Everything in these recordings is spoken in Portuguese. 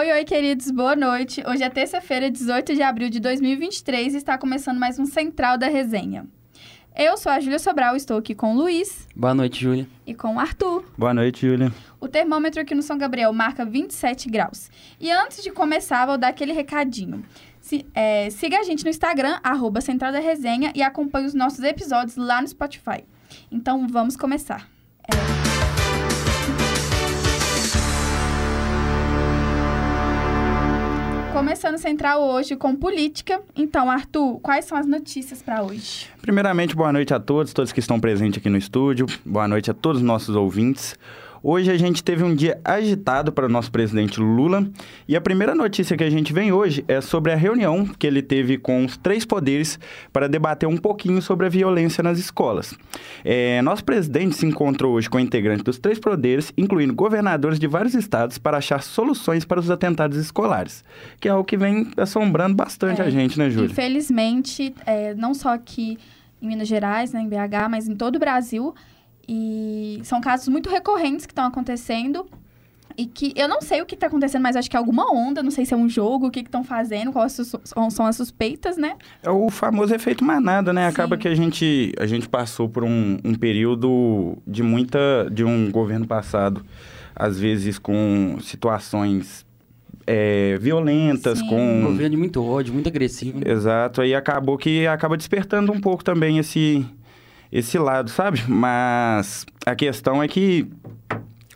Oi, oi, queridos, boa noite. Hoje é terça-feira, 18 de abril de 2023 e está começando mais um Central da Resenha. Eu sou a Júlia Sobral, estou aqui com o Luiz. Boa noite, Júlia. E com o Arthur. Boa noite, Júlia. O termômetro aqui no São Gabriel marca 27 graus. E antes de começar, vou dar aquele recadinho. Se, é, siga a gente no Instagram, arroba Central da Resenha, e acompanhe os nossos episódios lá no Spotify. Então, vamos começar. Começando Central hoje com política. Então, Arthur, quais são as notícias para hoje? Primeiramente, boa noite a todos, todos que estão presentes aqui no estúdio. Boa noite a todos os nossos ouvintes. Hoje a gente teve um dia agitado para o nosso presidente Lula e a primeira notícia que a gente vem hoje é sobre a reunião que ele teve com os três poderes para debater um pouquinho sobre a violência nas escolas. É, nosso presidente se encontrou hoje com integrantes dos três poderes, incluindo governadores de vários estados, para achar soluções para os atentados escolares, que é algo que vem assombrando bastante é, a gente, né, Júlia? Infelizmente, é, não só aqui em Minas Gerais, né, em BH, mas em todo o Brasil, e são casos muito recorrentes que estão acontecendo. E que eu não sei o que está acontecendo, mas acho que é alguma onda, não sei se é um jogo, o que estão fazendo, quais são as suspeitas, né? É o famoso efeito manada, né? Sim. Acaba que a gente, a gente passou por um, um período de muita. de um governo passado, às vezes com situações é, violentas, Sim. com... Um governo de muito ódio, muito agressivo. Exato, aí acabou que acaba despertando um pouco também esse, esse lado, sabe? Mas a questão é que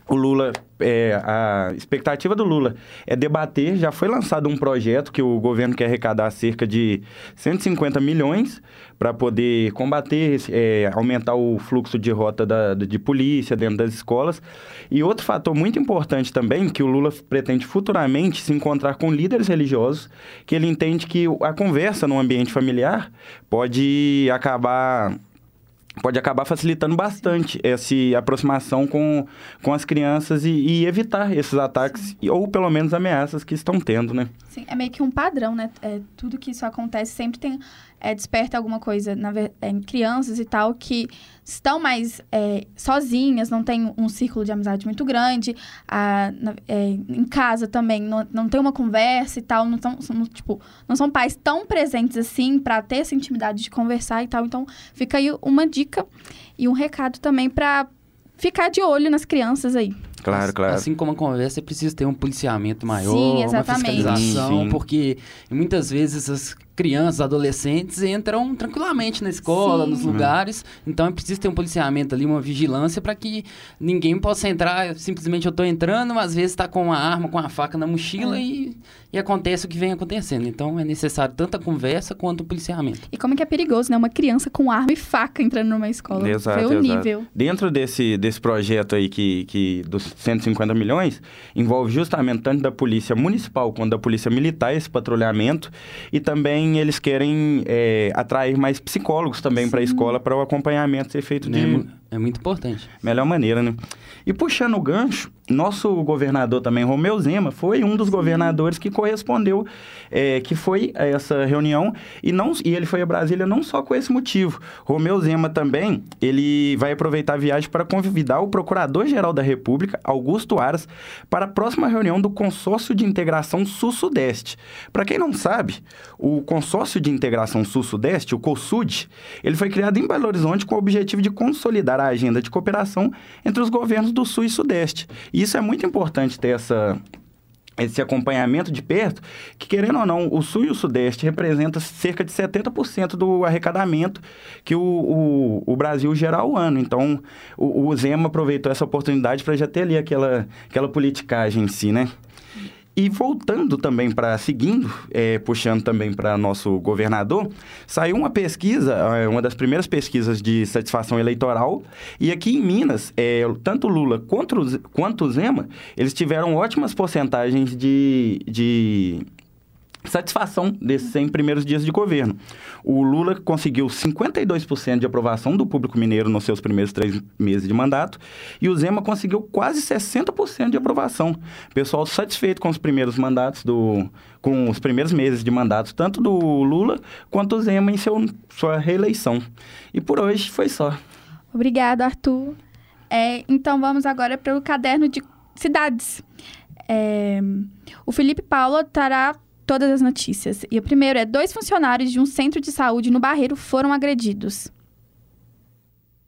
o Lula, é, a expectativa do Lula é debater. Já foi lançado um projeto que o governo quer arrecadar cerca de 150 milhões para poder combater, é, aumentar o fluxo de rota da, de polícia dentro das escolas. E outro fator muito importante também, que o Lula pretende futuramente se encontrar com líderes religiosos, que ele entende que a conversa no ambiente familiar pode acabar pode acabar facilitando bastante essa aproximação com, com as crianças e, e evitar esses ataques, Sim. ou pelo menos ameaças que estão tendo, né? Sim, é meio que um padrão, né? É, tudo que isso acontece sempre tem é, desperta alguma coisa na, é, em crianças e tal que estão mais é, sozinhas, não tem um círculo de amizade muito grande, a, na, é, em casa também não, não tem uma conversa e tal, não, tão, não, tipo, não são pais tão presentes assim para ter essa intimidade de conversar e tal. Então, fica aí uma dica e um recado também para ficar de olho nas crianças aí. Claro, claro. Assim como a conversa, é preciso ter um policiamento maior, sim, uma fiscalização, sim, sim. porque muitas vezes as crianças, adolescentes entram tranquilamente na escola, Sim. nos lugares. Então é preciso ter um policiamento ali, uma vigilância para que ninguém possa entrar. Simplesmente eu estou entrando, às vezes está com uma arma, com uma faca na mochila é. e, e acontece o que vem acontecendo. Então é necessário tanto a conversa quanto o policiamento. E como é que é perigoso, né? Uma criança com arma e faca entrando numa escola. Exato, Foi o exato. nível. Dentro desse, desse projeto aí que, que dos 150 milhões, envolve justamente tanto da polícia municipal quanto da polícia militar esse patrulhamento e também eles querem é, atrair mais psicólogos também para a escola para o acompanhamento ser feito de... É, é muito importante. Melhor maneira, né? E puxando o gancho, nosso governador também, Romeu Zema, foi um dos governadores que correspondeu, é, que foi a essa reunião, e, não, e ele foi a Brasília não só com esse motivo. Romeu Zema também, ele vai aproveitar a viagem para convidar o Procurador-Geral da República, Augusto Aras, para a próxima reunião do Consórcio de Integração Sul-Sudeste. Para quem não sabe, o Consórcio de Integração Sul-Sudeste, o COSUD, ele foi criado em Belo Horizonte com o objetivo de consolidar a agenda de cooperação entre os governos do Sul e Sudeste. E isso é muito importante ter essa, esse acompanhamento de perto, que querendo ou não, o Sul e o Sudeste representam cerca de 70% do arrecadamento que o, o, o, Brasil gera ao ano. Então, o, o Zema aproveitou essa oportunidade para já ter ali aquela, aquela politicagem em si, né? E voltando também para, seguindo, é, puxando também para nosso governador, saiu uma pesquisa, é, uma das primeiras pesquisas de satisfação eleitoral, e aqui em Minas, é, tanto Lula quanto, quanto Zema, eles tiveram ótimas porcentagens de, de satisfação desses 100 primeiros dias de governo. O Lula conseguiu 52% de aprovação do público mineiro nos seus primeiros três meses de mandato e o Zema conseguiu quase 60% de aprovação. Pessoal satisfeito com os primeiros mandatos do com os primeiros meses de mandato tanto do Lula quanto do Zema em seu, sua reeleição. E por hoje foi só. Obrigado, Arthur. É, então vamos agora para o caderno de cidades. É... O Felipe Paula trará todas as notícias. E o primeiro é: dois funcionários de um centro de saúde no Barreiro foram agredidos.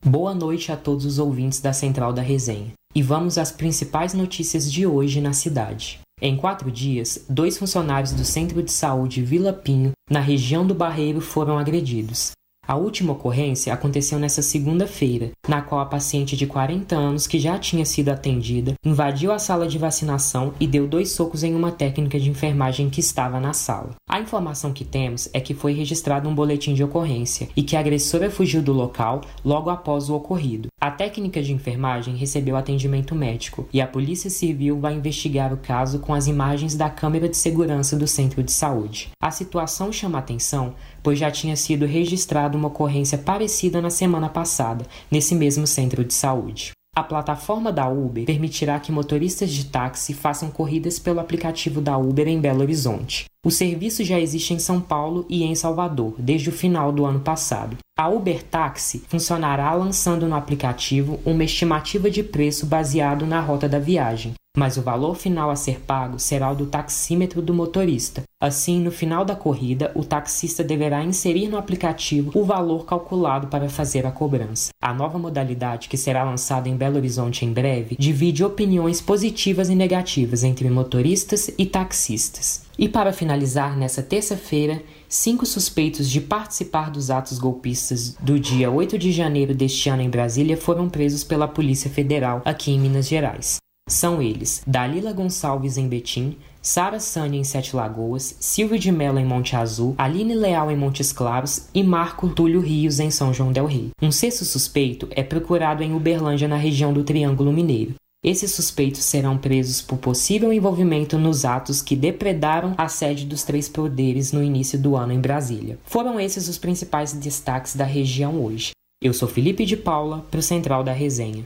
Boa noite a todos os ouvintes da Central da Resenha. E vamos às principais notícias de hoje na cidade. Em quatro dias, dois funcionários do Centro de Saúde Vila Pinho, na região do Barreiro, foram agredidos. A última ocorrência aconteceu nesta segunda-feira, na qual a paciente de 40 anos, que já tinha sido atendida, invadiu a sala de vacinação e deu dois socos em uma técnica de enfermagem que estava na sala. A informação que temos é que foi registrado um boletim de ocorrência e que a agressora fugiu do local logo após o ocorrido. A técnica de enfermagem recebeu atendimento médico e a Polícia Civil vai investigar o caso com as imagens da câmera de segurança do centro de saúde. A situação chama atenção pois já tinha sido registrada uma ocorrência parecida na semana passada, nesse mesmo centro de saúde. A plataforma da Uber permitirá que motoristas de táxi façam corridas pelo aplicativo da Uber em Belo Horizonte. O serviço já existe em São Paulo e em Salvador desde o final do ano passado. A Uber Táxi funcionará lançando no aplicativo uma estimativa de preço baseado na rota da viagem, mas o valor final a ser pago será o do taxímetro do motorista. Assim, no final da corrida, o taxista deverá inserir no aplicativo o valor calculado para fazer a cobrança. A nova modalidade, que será lançada em Belo Horizonte em breve, divide opiniões positivas e negativas entre motoristas e taxistas. E para finalizar, nessa terça-feira, cinco suspeitos de participar dos atos golpistas do dia 8 de janeiro deste ano em Brasília foram presos pela Polícia Federal aqui em Minas Gerais. São eles Dalila Gonçalves em Betim, Sara Sânia em Sete Lagoas, Silvio de Mello em Monte Azul, Aline Leal em Montes Claros e Marco Túlio Rios em São João del Rei. Um sexto suspeito é procurado em Uberlândia, na região do Triângulo Mineiro. Esses suspeitos serão presos por possível envolvimento nos atos que depredaram a sede dos três poderes no início do ano em Brasília. Foram esses os principais destaques da região hoje. Eu sou Felipe de Paula, para o Central da Resenha.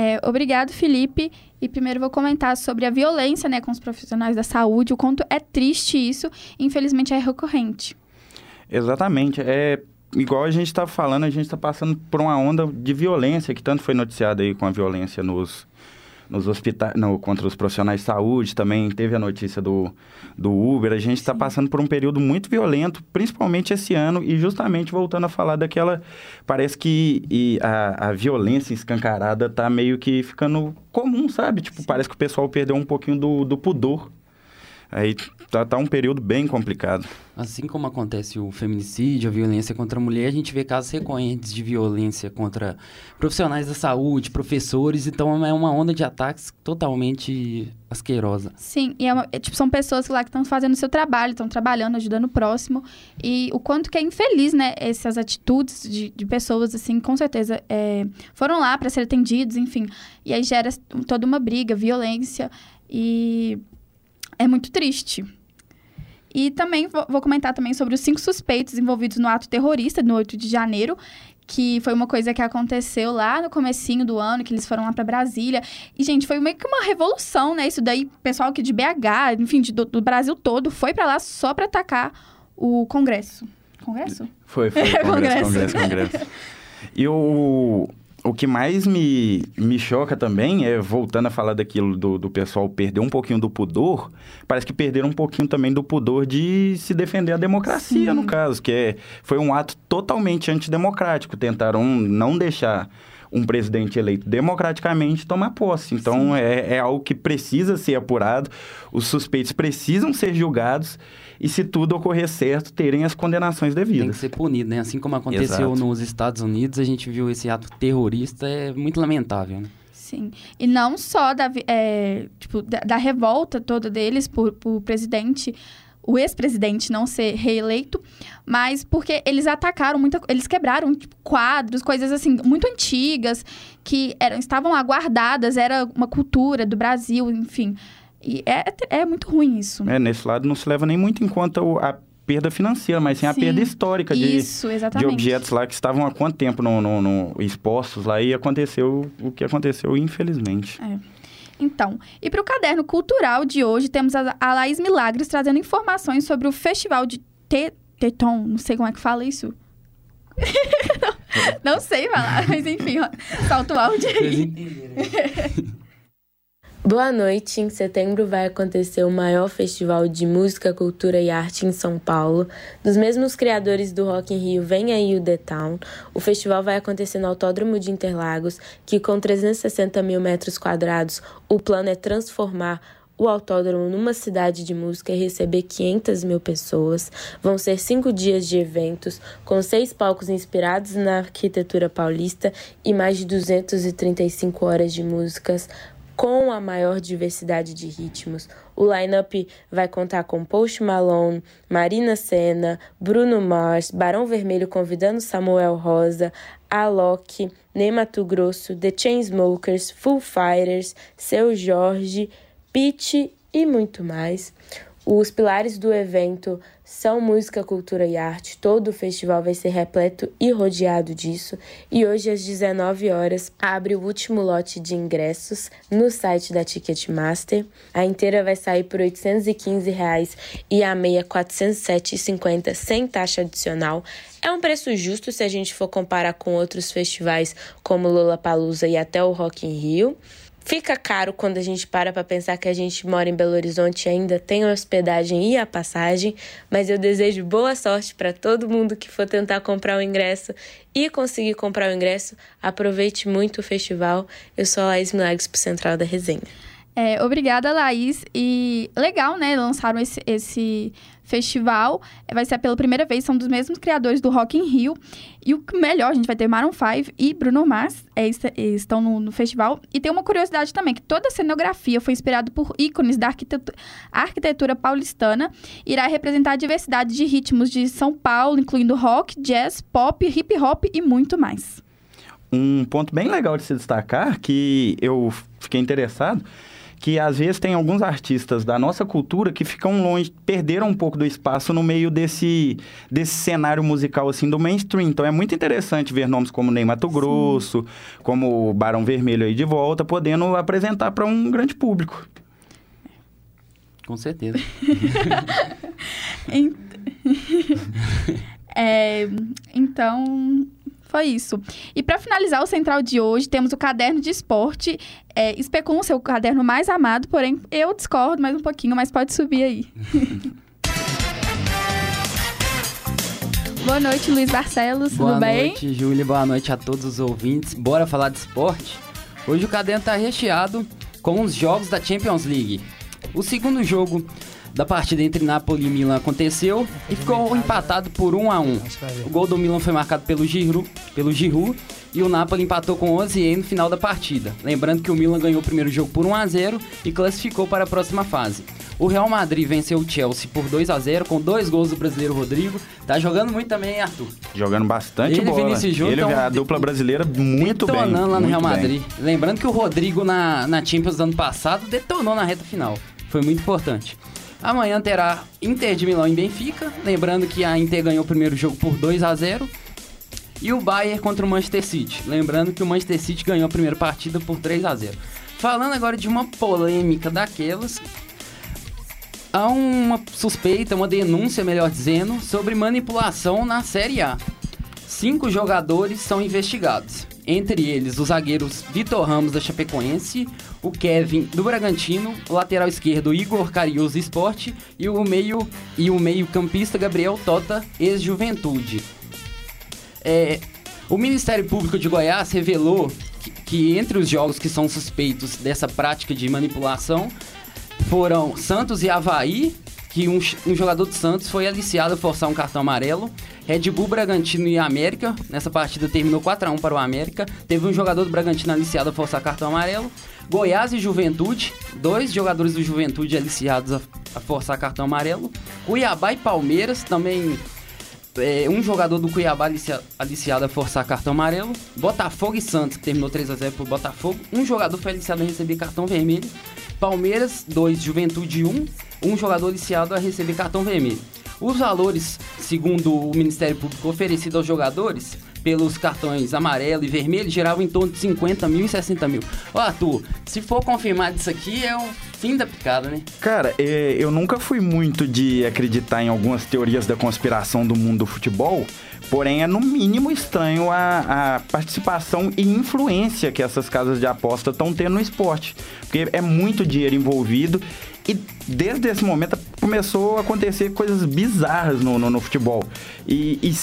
É, obrigado, Felipe. E primeiro vou comentar sobre a violência né, com os profissionais da saúde, o quanto é triste isso, infelizmente é recorrente. Exatamente. É igual a gente está falando, a gente está passando por uma onda de violência, que tanto foi noticiada aí com a violência nos, nos hospitais, no, contra os profissionais de saúde, também teve a notícia do, do Uber. A gente está passando por um período muito violento, principalmente esse ano, e justamente voltando a falar daquela. Parece que e a, a violência escancarada está meio que ficando comum, sabe? Tipo, parece que o pessoal perdeu um pouquinho do, do pudor. Aí tá, tá um período bem complicado. Assim como acontece o feminicídio, a violência contra a mulher, a gente vê casos recorrentes de violência contra profissionais da saúde, professores, então é uma onda de ataques totalmente asquerosa. Sim, e é uma, é, tipo, são pessoas lá que estão fazendo o seu trabalho, estão trabalhando, ajudando o próximo, e o quanto que é infeliz, né, essas atitudes de, de pessoas, assim, com certeza, é, foram lá para ser atendidos, enfim, e aí gera toda uma briga, violência, e é muito triste. E também vou comentar também sobre os cinco suspeitos envolvidos no ato terrorista no 8 de janeiro, que foi uma coisa que aconteceu lá no comecinho do ano, que eles foram lá para Brasília. E, gente, foi meio que uma revolução, né? Isso daí, pessoal aqui de BH, enfim, de, do, do Brasil todo, foi para lá só para atacar o Congresso. Congresso? Foi, foi. Congresso, Congresso, Congresso. Congresso. E o, o que mais me, me choca também é, voltando a falar daquilo do, do pessoal perder um pouquinho do pudor, parece que perderam um pouquinho também do pudor de se defender a democracia, Sim. no caso, que é, foi um ato totalmente antidemocrático. Tentaram não deixar um presidente eleito democraticamente tomar posse. Então, é, é algo que precisa ser apurado, os suspeitos precisam ser julgados e, se tudo ocorrer certo, terem as condenações devidas. Tem que ser punido, né? Assim como aconteceu Exato. nos Estados Unidos, a gente viu esse ato terrorista, é muito lamentável, né? Sim. E não só da, é, tipo, da, da, revolta toda deles por, por presidente, o ex-presidente não ser reeleito, mas porque eles atacaram muita, eles quebraram tipo, quadros, coisas assim muito antigas que eram, estavam aguardadas, era uma cultura do Brasil, enfim. E é, é muito ruim isso. É, nesse lado não se leva nem muito em conta a perda financeira, mas sim, sim a perda histórica de, de objetos lá que estavam há quanto tempo no, no, no expostos lá e aconteceu o que aconteceu, infelizmente. É. Então, e para o caderno cultural de hoje, temos a, a Laís Milagres trazendo informações sobre o Festival de Te, Teton, não sei como é que fala isso. não, não, sei falar, mas enfim, ó, solta o áudio aí. Boa noite. Em setembro vai acontecer o maior festival de música, cultura e arte em São Paulo. Dos mesmos criadores do Rock in Rio, vem aí o The Town. O festival vai acontecer no Autódromo de Interlagos, que com 360 mil metros quadrados, o plano é transformar o autódromo numa cidade de música e receber 500 mil pessoas. Vão ser cinco dias de eventos, com seis palcos inspirados na arquitetura paulista e mais de 235 horas de músicas com a maior diversidade de ritmos. O line-up vai contar com Post Malone, Marina Senna, Bruno Mars, Barão Vermelho convidando Samuel Rosa, Alok, Ney Mato Grosso, The Chainsmokers, Full Fighters, Seu Jorge, Pitty e muito mais. Os pilares do evento são música, cultura e arte. Todo o festival vai ser repleto e rodeado disso. E hoje, às 19 horas, abre o último lote de ingressos no site da Ticketmaster. A inteira vai sair por 815 reais e a meia R$ 407,50 sem taxa adicional. É um preço justo se a gente for comparar com outros festivais como Lollapalooza e até o Rock in Rio. Fica caro quando a gente para para pensar que a gente mora em Belo Horizonte e ainda tem a hospedagem e a passagem, mas eu desejo boa sorte para todo mundo que for tentar comprar o ingresso e conseguir comprar o ingresso. Aproveite muito o festival. Eu sou a Laís Milagres para Central da Resenha. É, obrigada, Laís. E legal, né? Lançaram esse, esse festival. Vai ser pela primeira vez, são dos mesmos criadores do Rock in Rio. E o melhor, a gente vai ter Maroon 5 e Bruno Mars é, estão no, no, festival. E tem uma curiosidade também, que toda a cenografia foi inspirada por ícones da arquitetura, arquitetura paulistana. Irá representar a diversidade de ritmos de São Paulo, incluindo rock, jazz, pop, hip hop e muito mais. Um ponto bem legal de se destacar, que eu fiquei interessado, que às vezes tem alguns artistas da nossa cultura que ficam longe, perderam um pouco do espaço no meio desse, desse cenário musical assim do mainstream. Então é muito interessante ver nomes como Ney Mato Grosso, Sim. como Barão Vermelho aí de volta, podendo apresentar para um grande público. Com certeza. é, então, foi isso. E para finalizar o Central de hoje, temos o caderno de esporte. É, Especum, seu caderno mais amado, porém eu discordo mais um pouquinho, mas pode subir aí. Boa noite, Luiz Barcelos, Boa tudo bem? Boa noite, Júlia. Boa noite a todos os ouvintes. Bora falar de esporte? Hoje o caderno está recheado com os jogos da Champions League. O segundo jogo da partida entre Napoli e Milan aconteceu e ficou empatado por 1 a 1. O gol do Milan foi marcado pelo Giroud, pelo Giroud e o Napoli empatou com 11 no final da partida. Lembrando que o Milan ganhou o primeiro jogo por 1 a 0 e classificou para a próxima fase. O Real Madrid venceu o Chelsea por 2 a 0 com dois gols do brasileiro Rodrigo. Tá jogando muito também, hein, Arthur? Jogando bastante Ele, bola. Vinícius Júnior, Ele então, a dupla brasileira muito detonando bem. Detonando lá no Real bem. Madrid. Lembrando que o Rodrigo na, na Champions do ano passado detonou na reta final. Foi muito importante. Amanhã terá Inter de Milão em Benfica. Lembrando que a Inter ganhou o primeiro jogo por 2 a 0 E o Bayern contra o Manchester City. Lembrando que o Manchester City ganhou a primeira partida por 3 a 0 Falando agora de uma polêmica daquelas. Há uma suspeita, uma denúncia, melhor dizendo, sobre manipulação na Série A. Cinco jogadores são investigados. Entre eles, os zagueiros Vitor Ramos da Chapecoense, o Kevin do Bragantino, o lateral esquerdo Igor Carius Esporte e o meio e o meio-campista Gabriel Tota, ex-Juventude. É, o Ministério Público de Goiás revelou que, que entre os jogos que são suspeitos dessa prática de manipulação foram Santos e Havaí, que um, um, jogador do Santos foi aliciado a forçar um cartão amarelo. Red Bull, Bragantino e América. Nessa partida terminou 4 a 1 para o América. Teve um jogador do Bragantino aliciado a forçar cartão amarelo. Goiás e Juventude. Dois jogadores do Juventude aliciados a, a forçar cartão amarelo. Cuiabá e Palmeiras também. É, um jogador do Cuiabá alicia, aliciado a forçar cartão amarelo. Botafogo e Santos, que terminou 3 a 0 por Botafogo. Um jogador foi aliciado a receber cartão vermelho. Palmeiras, 2, Juventude 1. Um um jogador liciado a receber cartão vermelho. Os valores, segundo o Ministério Público, oferecidos aos jogadores pelos cartões amarelo e vermelho girava em torno de 50 mil e 60 mil. Ô, Arthur, se for confirmado isso aqui, é o fim da picada, né? Cara, é, eu nunca fui muito de acreditar em algumas teorias da conspiração do mundo do futebol, porém é no mínimo estranho a, a participação e influência que essas casas de aposta estão tendo no esporte. Porque é muito dinheiro envolvido e desde esse momento começou a acontecer coisas bizarras no, no, no futebol. E, e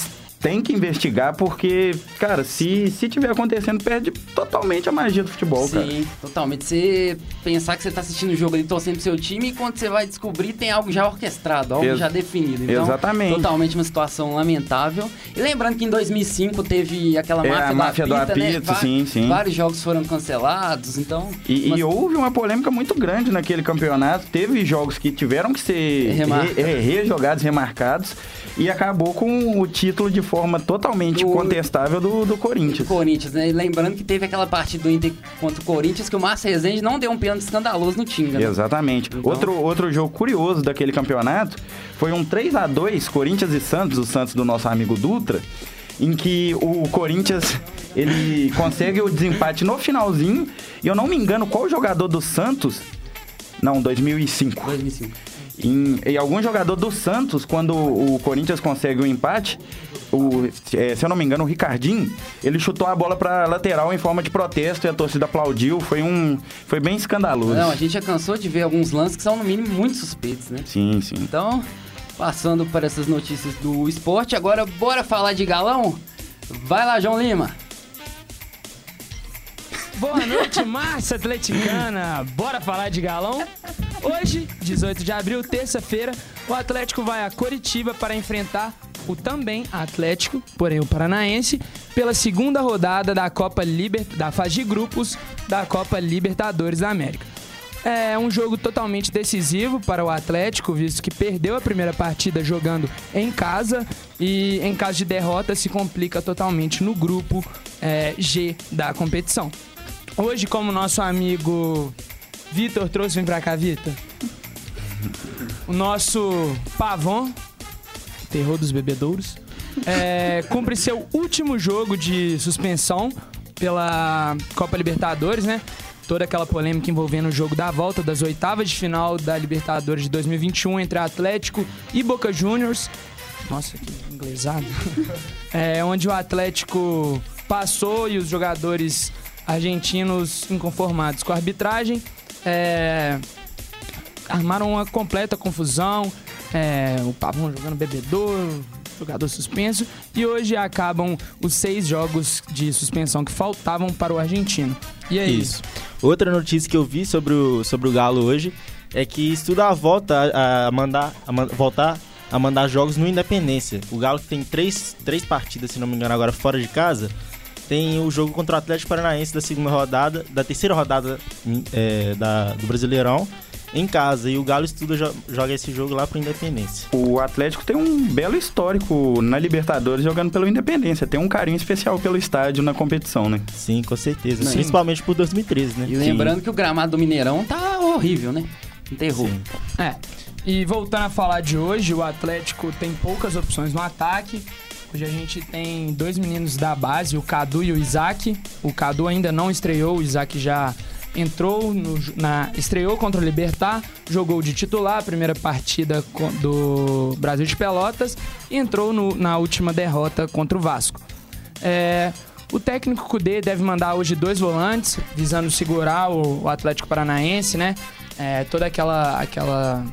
tem que investigar porque, cara, se, se tiver acontecendo, perde totalmente a magia do futebol, Sim, cara. Sim, totalmente. Você pensar que você tá assistindo o jogo ali, torcendo pro seu time, e quando você vai descobrir, tem algo já orquestrado, algo Ex já definido. Então, Exatamente. Totalmente uma situação lamentável. E lembrando que em 2005 teve aquela é, máfia, a máfia do apito, né? apito sim, sim. Vários jogos foram cancelados, então... E, e, houve uma polêmica muito grande naquele campeonato. Teve jogos que tiveram que ser Remarca. re, rejogados, remarcados, e acabou com o título de forma totalmente do, contestável do, do Corinthians. Corinthians, né? E lembrando que teve aquela partida do Inter contra o Corinthians que o Márcio Rezende não deu um pênalti escandaloso no Tinga. Né? Exatamente. Então... Outro, outro jogo curioso daquele campeonato foi um 3 a 2 Corinthians e Santos, o Santos do nosso amigo Dutra, em que o Corinthians ele consegue o desempate no finalzinho. E eu não me engano qual jogador do Santos. Não, 2005. 2005. Em, e algum jogador do Santos, quando o Corinthians consegue o empate, o, é, se eu não me engano, o Ricardinho, ele chutou a bola para lateral em forma de protesto e a torcida aplaudiu. Foi um, foi bem escandaloso. Não, a gente já cansou de ver alguns lances que são no mínimo muito suspeitos, né? Sim, sim. Então, passando para essas notícias do esporte, agora bora falar de galão. Vai lá, João Lima. Boa noite, massa atleticana. Bora falar de galão? Hoje, 18 de abril, terça-feira, o Atlético vai a Coritiba para enfrentar o também Atlético, porém o Paranaense, pela segunda rodada da Copa Liber... da fase de grupos da Copa Libertadores da América. É um jogo totalmente decisivo para o Atlético, visto que perdeu a primeira partida jogando em casa e, em caso de derrota, se complica totalmente no grupo é, G da competição. Hoje, como nosso amigo Vitor trouxe, vem pra cá, Vitor. O nosso Pavon, terror dos bebedouros, é, cumpre seu último jogo de suspensão pela Copa Libertadores, né? Toda aquela polêmica envolvendo o jogo da volta das oitavas de final da Libertadores de 2021 entre Atlético e Boca Juniors. Nossa, que inglesado. É, onde o Atlético passou e os jogadores argentinos inconformados com a arbitragem é, armaram uma completa confusão. É, o Pavão jogando bebedouro, jogador suspenso. E hoje acabam os seis jogos de suspensão que faltavam para o argentino. E é isso. isso. Outra notícia que eu vi sobre o, sobre o Galo hoje é que estuda a volta a, mandar a man, voltar a mandar jogos no Independência. O Galo tem três, três partidas, se não me engano, agora fora de casa tem o jogo contra o Atlético Paranaense da segunda rodada, da terceira rodada é, da, do Brasileirão em casa. E o Galo estuda joga esse jogo lá pro Independência. O Atlético tem um belo histórico na Libertadores jogando pelo Independência. Tem um carinho especial pelo estádio na competição, né? Sim, com certeza. Sim. Principalmente por 2013, né? E lembrando Sim. que o gramado do Mineirão tá horrível, né? Enterrou. Sim. É. E voltando a falar de hoje, o Atlético tem poucas opções no ataque. Hoje a gente tem dois meninos da base, o Cadu e o Isaac. O Cadu ainda não estreou, o Isaac já entrou no, na estreou contra o Libertar, jogou de titular a primeira partida do Brasil de Pelotas e entrou no, na última derrota contra o Vasco. É, o técnico Cudê deve mandar hoje dois volantes, visando segurar o, o Atlético Paranaense, né? É, toda aquela, aquela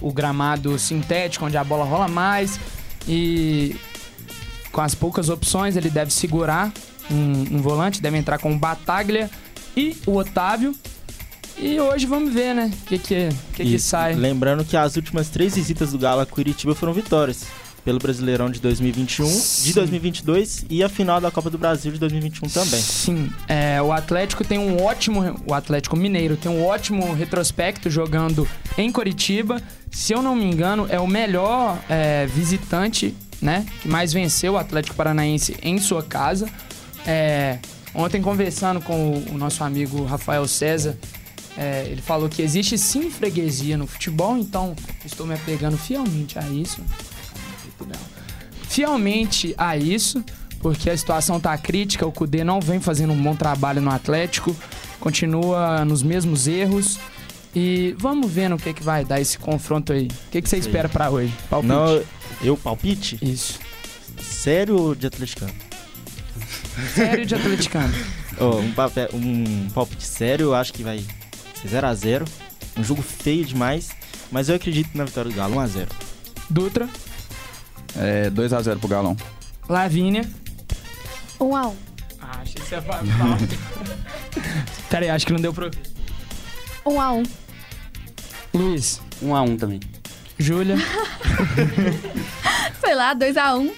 o gramado sintético onde a bola rola mais e com as poucas opções, ele deve segurar um, um volante, deve entrar com o Bataglia e o Otávio. E hoje vamos ver, né? O que, que, que, que sai. Lembrando que as últimas três visitas do Galo a Curitiba foram vitórias. Pelo Brasileirão de 2021, Sim. de 2022 e a final da Copa do Brasil de 2021 também. Sim, é, o Atlético tem um ótimo. O Atlético Mineiro tem um ótimo retrospecto jogando em Curitiba. Se eu não me engano, é o melhor é, visitante né? Que mais venceu o Atlético Paranaense em sua casa. É, ontem, conversando com o, nosso amigo Rafael César, é, ele falou que existe sim freguesia no futebol, então estou me apegando fielmente a isso. Fielmente a isso, porque a situação tá crítica, o Cudê não vem fazendo um bom trabalho no Atlético, continua nos mesmos erros. E vamos ver no que, que vai dar esse confronto aí. O que, que você espera para hoje? Palpite. Não, eu palpite? Isso. Sério de atleticano? Sério de atleticano. oh, um, papel, um palpite sério, eu acho que vai ser 0x0. Um jogo feio demais, mas eu acredito na vitória do Galo, 1x0. Dutra. É 2x0 pro Galão. Lavínia. 1x1. Ah, achei que você ia falar. Peraí, acho que não deu pra ouvir. 1x1. Luiz. 1x1 um também. Júlia. Sei lá, 2x1.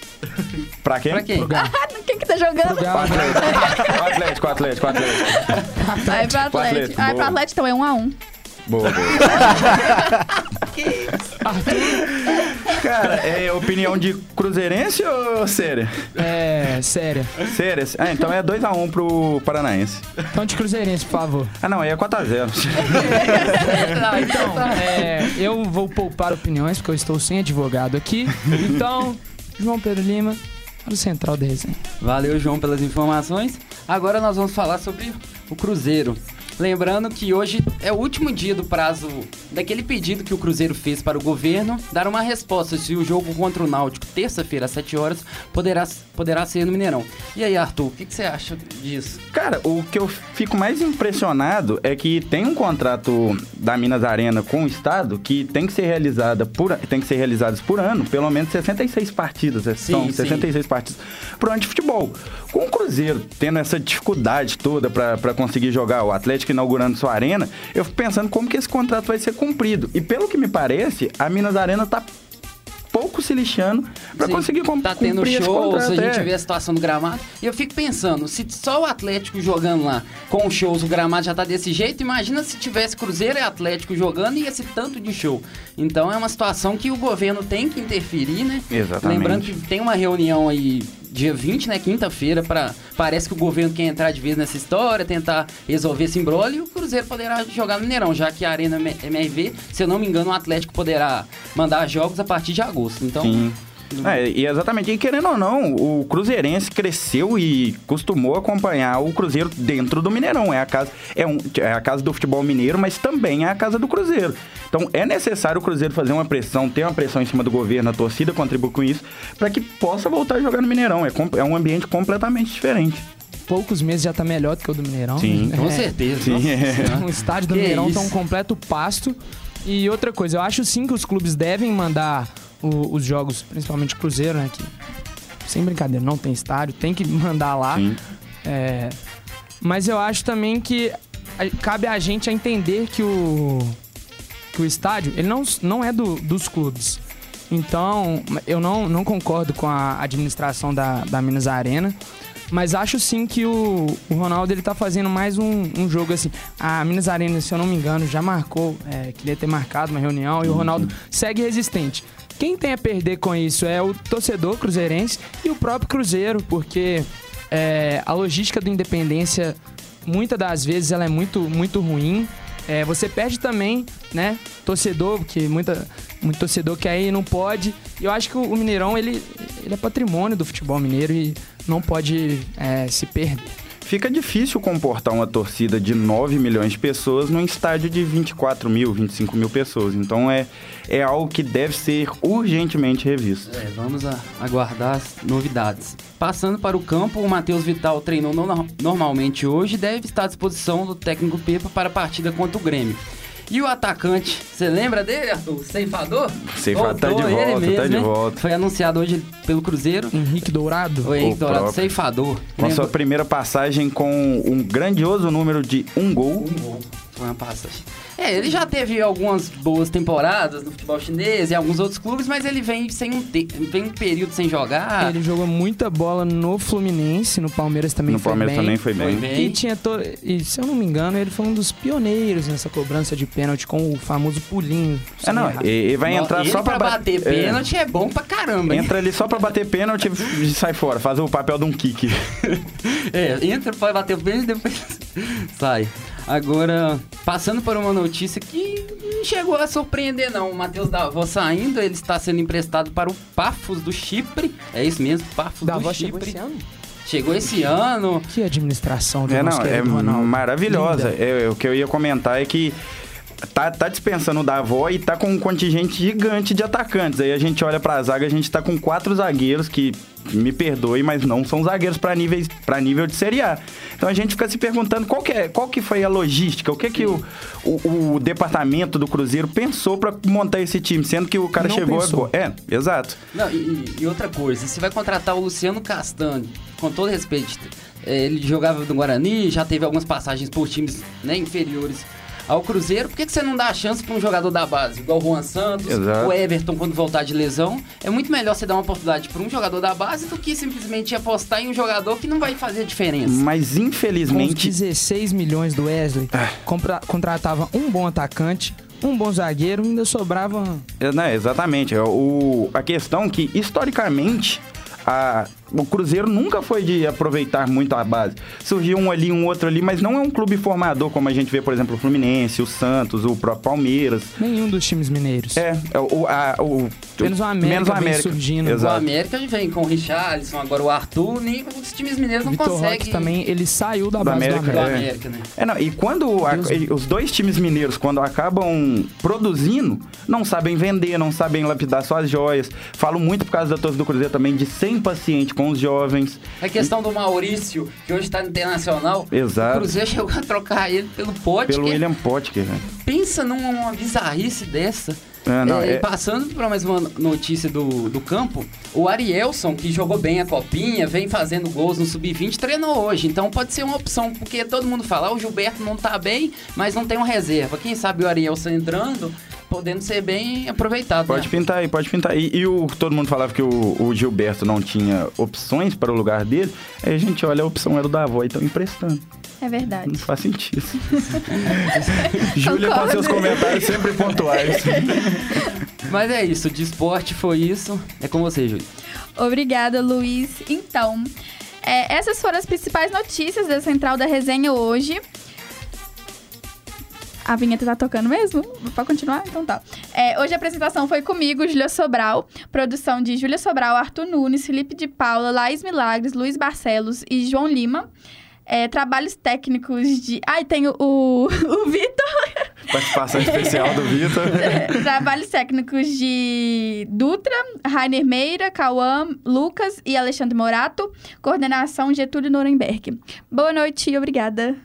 Pra quem? Pra quem? Pro Galo. Quem que tá jogando? Pro Atlético, o Atlético, o Atlético. Vai pro Atlético. Atlético, Vai pro. Atlético, então é 1x1. Boa, boa. Cara, é opinião de cruzeirense ou séria? É, séria. Séria? Ah, então é 2x1 pro Paranaense. Então de Cruzeirense, por favor. Ah, não, aí é 4x0. Não, então, é, eu vou poupar opiniões, porque eu estou sem advogado aqui. Então, João Pedro Lima, para o Central Resenha. Valeu, João, pelas informações. Agora nós vamos falar sobre o Cruzeiro. Lembrando que hoje é o último dia do prazo daquele pedido que o Cruzeiro fez para o governo dar uma resposta se o jogo contra o Náutico, terça-feira às 7 horas, poderá, poderá ser no Mineirão. E aí, Arthur, o que, que você acha disso? Cara, o que eu fico mais impressionado é que tem um contrato da Minas Arena com o Estado que tem que ser realizada por tem que ser realizados por ano, pelo menos 66 partidas, é, são sim. 66 partidas pro ano de futebol. Com o Cruzeiro tendo essa dificuldade toda para conseguir jogar, o Atlético inaugurando sua arena, eu fico pensando como que esse contrato vai ser cumprido. E pelo que me parece, a Minas Arena tá pouco se lixando para conseguir cum- Tá cumprir tendo shows, a gente é. vê a situação do gramado. E eu fico pensando, se só o Atlético jogando lá com shows, o gramado já tá desse jeito, imagina se tivesse Cruzeiro e Atlético jogando e esse tanto de show. Então é uma situação que o governo tem que interferir, né? Exatamente. Lembrando que tem uma reunião aí dia 20, né, quinta-feira, para parece que o governo quer entrar de vez nessa história, tentar resolver esse imbróglio e o Cruzeiro poderá jogar no Mineirão, já que a Arena MRV, se eu não me engano, o Atlético poderá mandar jogos a partir de agosto. Então, Sim. É, e exatamente. E querendo ou não, o Cruzeirense cresceu e costumou acompanhar o Cruzeiro dentro do Mineirão. É a casa, é um, é a casa do futebol mineiro, mas também é a casa do Cruzeiro. Então é necessário o Cruzeiro fazer uma pressão, ter uma pressão em cima do governo, a torcida contribui com isso, para que possa voltar a jogar no Mineirão. É, com- é um ambiente completamente diferente. Poucos meses já tá melhor do que o do Mineirão. Sim, com É, certeza. Sim, é. O estádio do Que Mineirão tá isso. um completo pasto. E outra coisa, eu acho sim que os clubes devem mandar o- os jogos, principalmente Cruzeiro, né? Que, sem brincadeira, não tem estádio, tem que mandar lá. É, mas eu acho também que cabe a gente a entender que o, que o estádio ele não, não é do- dos clubes. Então, eu não, não concordo com a administração da, da Minas Arena. Mas acho sim que o, o Ronaldo ele tá fazendo mais um, um jogo assim. A Minas Arena, se eu não me engano, já marcou, é, queria ter marcado uma reunião e o Ronaldo segue resistente. Quem tem a perder com isso é o torcedor cruzeirense e o próprio Cruzeiro, porque é, a logística do Independência, muitas das vezes, ela é muito, muito ruim. É, você perde também, né, torcedor, porque muita, muito torcedor que aí não pode. Eu acho que o, o Mineirão, ele, ele é patrimônio do futebol mineiro e não pode é, se perder. Fica difícil comportar uma torcida de 9 milhões de pessoas num estádio de 24 mil, 25 mil pessoas. Então é, é algo que deve ser urgentemente revisto. É, vamos aguardar as novidades. Passando para o campo, o Matheus Vital treinou no- normalmente hoje e deve estar à disposição do técnico Pepa para a partida contra o Grêmio. E o atacante, você lembra dele, Arthur? O ceifador? Ceifador tá de volta, mesmo, tá de né? volta. Foi anunciado hoje pelo Cruzeiro. Henrique Dourado. O Henrique Dourado, próprio. ceifador. Com a sua primeira passagem com um grandioso número de um gol. Um gol. Foi uma passagem. É, ele já teve algumas boas temporadas no futebol chinês e alguns outros clubes, mas ele vem sem um, te... vem um período sem jogar. Ele jogou muita bola no Fluminense, no Palmeiras também No foi Palmeiras bem. também foi Foi bem. bem. E tinha to... e se eu não me engano, ele foi um dos pioneiros nessa cobrança de pênalti com o famoso pulinho. É, não, Sem errar. e, e vai entrar ele só pra, pra ba- bater é, pênalti é bom pra caramba. hein? Entra ali só pra bater pênalti e sai fora, faz o papel de um kick. É, entra, pode bater o pênalti e depois sai. Agora, passando por uma notícia que não chegou a surpreender, não. O Matheus Davó saindo, ele está sendo emprestado para o Pafos do Chipre. É isso mesmo, Pafos Da do avó chegou Chipre. esse ano? Chegou esse ano. Que administração do É, não, é maravilhosa. Linda. É, o que eu ia comentar é que tá, tá dispensando o Davó e tá com um contingente gigante de atacantes. Aí a gente olha pra zaga, a gente tá com quatro zagueiros que, me perdoe, mas não são zagueiros pra nível, pra nível de Série A. Então a gente fica se perguntando qual que, é, qual que foi a logística, o que que o, o, o departamento do Cruzeiro pensou pra montar esse time, sendo que o cara Não chegou pensou. agora. É, exato. Não, e, e outra coisa, você vai contratar o Luciano Castanho, com todo respeito, é, ele jogava no Guarani, já teve algumas passagens por times né, inferiores ao Cruzeiro. Por que, que você não dá a chance para um jogador da base, igual o Juan Santos, Exato. o Everton quando voltar de lesão? É muito melhor você dar uma oportunidade para um jogador da base do que simplesmente apostar em um jogador que não vai fazer diferença. Mas Com os infelizmente. 16 milhões do Wesley, Ah. compra- contratava um bom atacante, um bom zagueiro, ainda sobrava. É, né, exatamente. É, O, a questão é que, historicamente, a, o Cruzeiro nunca foi de aproveitar muito a base. Surgiu um ali, um outro ali, mas não é um clube formador, como a gente vê, por exemplo, o Fluminense, o Santos, o próprio Palmeiras. Nenhum dos times mineiros. É, é, o, a, o, Menos o América menos o vem América. surgindo. O Exato. América vem com o Richarlison, agora o Arthur, nem os times mineiros não Vitor conseguem. Roque também, ele saiu da Do base América, do do América. América, né? É, não, e quando a- e os dois times mineiros, quando acabam produzindo, não sabem vender, não sabem lapidar suas joias. Falo muito por causa da torcida do Cruzeiro também de ser impaciente com os jovens. A questão do Maurício, que hoje tá no Internacional. Exato. O Cruzeiro chegou a trocar ele pelo Pote. Pelo William Potker, né? Pensa numa bizarrice dessa. É, não, É, é- e Passando para mais uma notícia do, do campo, o Arielson, que jogou bem a copinha, vem fazendo gols no Sub-20, treinou hoje. Então pode ser uma opção, porque todo mundo fala, ah, o Gilberto não tá bem, mas não tem uma reserva. Quem sabe o Arielson entrando, podendo ser bem aproveitado. Pode né? pintar aí, pode pintar aí. E o, todo mundo falava que o, o Gilberto não tinha opções para o lugar dele. Aí a gente olha, a opção era o da avó e estão emprestando. É verdade. Não faz sentido. Júlia com seus comentários sempre pontuais. Mas é isso, de esporte foi isso. É com você, Júlio. Obrigada, Luiz. Então, é, essas foram as principais notícias da Central da Resenha hoje. A vinheta tá tocando mesmo? Pode continuar? Então tá. É, hoje a apresentação foi comigo, Júlia Sobral. Produção de Júlia Sobral, Arthur Nunes, Felipe de Paula, Laís Milagres, Luiz Barcelos e João Lima. É, trabalhos técnicos de... Ai, tem o, o, o Vitor. Participação especial do Vitor. Trabalhos técnicos de Dutra, Rainer Meira, Cauã, Lucas e Alexandre Morato. Coordenação Getúlio Nuremberg. Boa noite e obrigada.